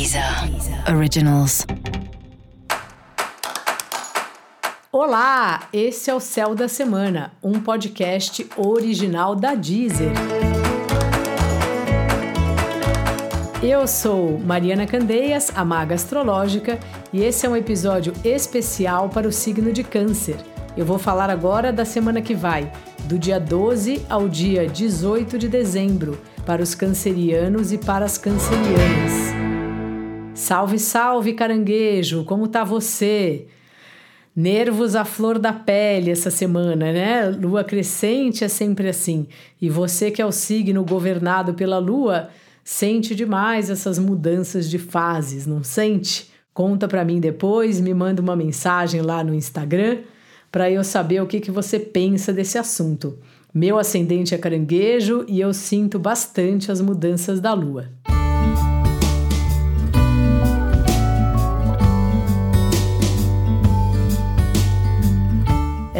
Deezer Originals. Olá, esse é o Céu da Semana, um podcast original da Deezer. Eu sou Mariana Candeias, a maga astrológica, e esse é um episódio especial para o signo de Câncer. Eu vou falar agora da semana que vai, do dia 12 ao dia 18 de dezembro, para os cancerianos e para as cancerianas. Salve, salve, caranguejo! Como tá você? Nervos à flor da pele essa semana, né? Lua crescente é sempre assim. E você que é o signo governado pela lua, sente demais essas mudanças de fases, não sente? Conta para mim depois, me manda uma mensagem lá no Instagram para eu saber o que, que você pensa desse assunto. Meu ascendente é caranguejo e eu sinto bastante as mudanças da lua.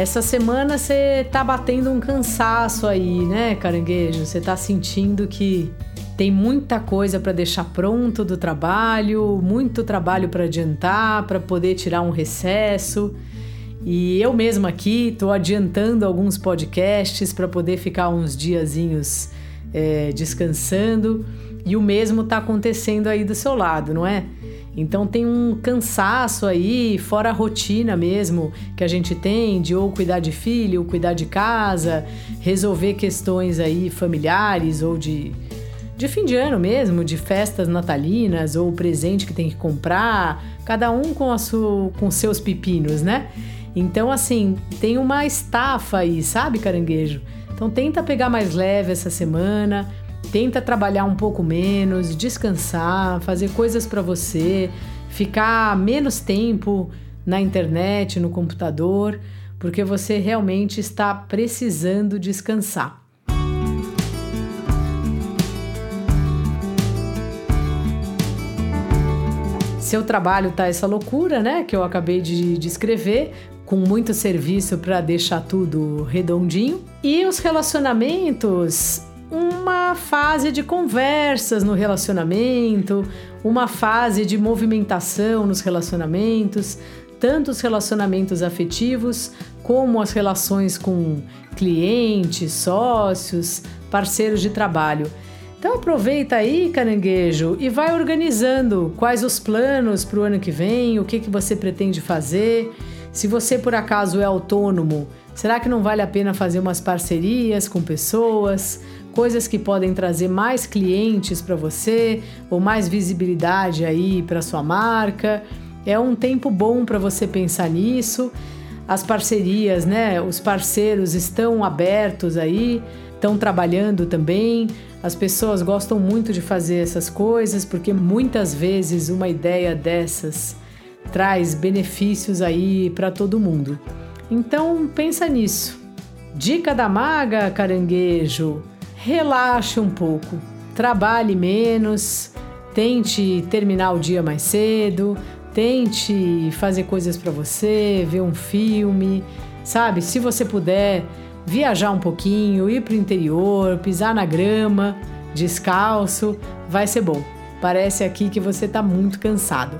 Essa semana você tá batendo um cansaço aí, né, caranguejo? Você tá sentindo que tem muita coisa para deixar pronto do trabalho, muito trabalho para adiantar, para poder tirar um recesso. E eu mesma aqui estou adiantando alguns podcasts para poder ficar uns diazinhos é, descansando. E o mesmo está acontecendo aí do seu lado, não é? Então tem um cansaço aí, fora a rotina mesmo que a gente tem de ou cuidar de filho, ou cuidar de casa, resolver questões aí familiares ou de, de fim de ano mesmo, de festas natalinas ou presente que tem que comprar, cada um com, a com seus pepinos, né? Então, assim, tem uma estafa aí, sabe, caranguejo? Então tenta pegar mais leve essa semana, Tenta trabalhar um pouco menos, descansar, fazer coisas para você, ficar menos tempo na internet, no computador, porque você realmente está precisando descansar. Seu trabalho tá essa loucura, né, que eu acabei de descrever, com muito serviço para deixar tudo redondinho. E os relacionamentos uma fase de conversas no relacionamento, uma fase de movimentação nos relacionamentos, tanto os relacionamentos afetivos como as relações com clientes, sócios, parceiros de trabalho. Então aproveita aí, caranguejo, e vai organizando quais os planos para o ano que vem, o que, que você pretende fazer. Se você por acaso é autônomo, será que não vale a pena fazer umas parcerias com pessoas? Coisas que podem trazer mais clientes para você ou mais visibilidade aí para sua marca. É um tempo bom para você pensar nisso. As parcerias, né? Os parceiros estão abertos aí, estão trabalhando também. As pessoas gostam muito de fazer essas coisas porque muitas vezes uma ideia dessas traz benefícios aí para todo mundo. Então pensa nisso. Dica da maga, caranguejo relaxe um pouco, trabalhe menos, tente terminar o dia mais cedo, tente fazer coisas para você, ver um filme, sabe? Se você puder viajar um pouquinho, ir para o interior, pisar na grama, descalço, vai ser bom. Parece aqui que você está muito cansado.